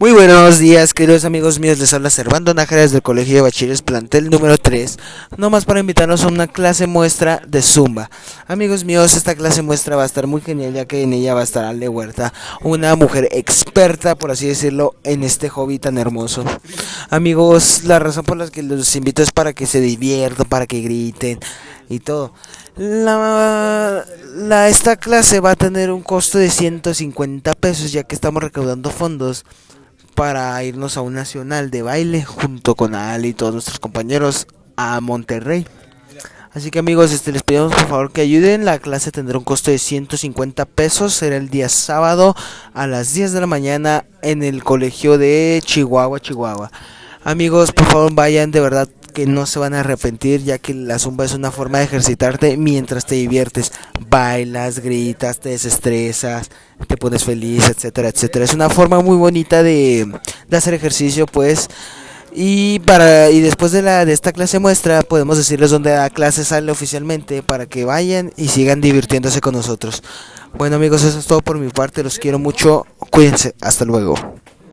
Muy buenos días, queridos amigos míos. Les habla Servando Nájares del Colegio de Bachilleres Plantel número 3. Nomás para invitarnos a una clase muestra de Zumba. Amigos míos, esta clase muestra va a estar muy genial, ya que en ella va a estar Ale Huerta, una mujer experta, por así decirlo, en este hobby tan hermoso. Amigos, la razón por la que los invito es para que se diviertan, para que griten y todo. La, la, esta clase va a tener un costo de 150 pesos, ya que estamos recaudando fondos para irnos a un nacional de baile junto con Ali y todos nuestros compañeros a Monterrey. Así que amigos, este, les pedimos por favor que ayuden. La clase tendrá un costo de 150 pesos. Será el día sábado a las 10 de la mañana en el colegio de Chihuahua, Chihuahua. Amigos, por favor vayan, de verdad que no se van a arrepentir ya que la zumba es una forma de ejercitarte mientras te diviertes, bailas, gritas, te desestresas, te pones feliz, etcétera, etcétera. Es una forma muy bonita de, hacer ejercicio, pues. Y para y después de la de esta clase muestra podemos decirles dónde la clase sale oficialmente para que vayan y sigan divirtiéndose con nosotros. Bueno amigos, eso es todo por mi parte, los quiero mucho, cuídense, hasta luego.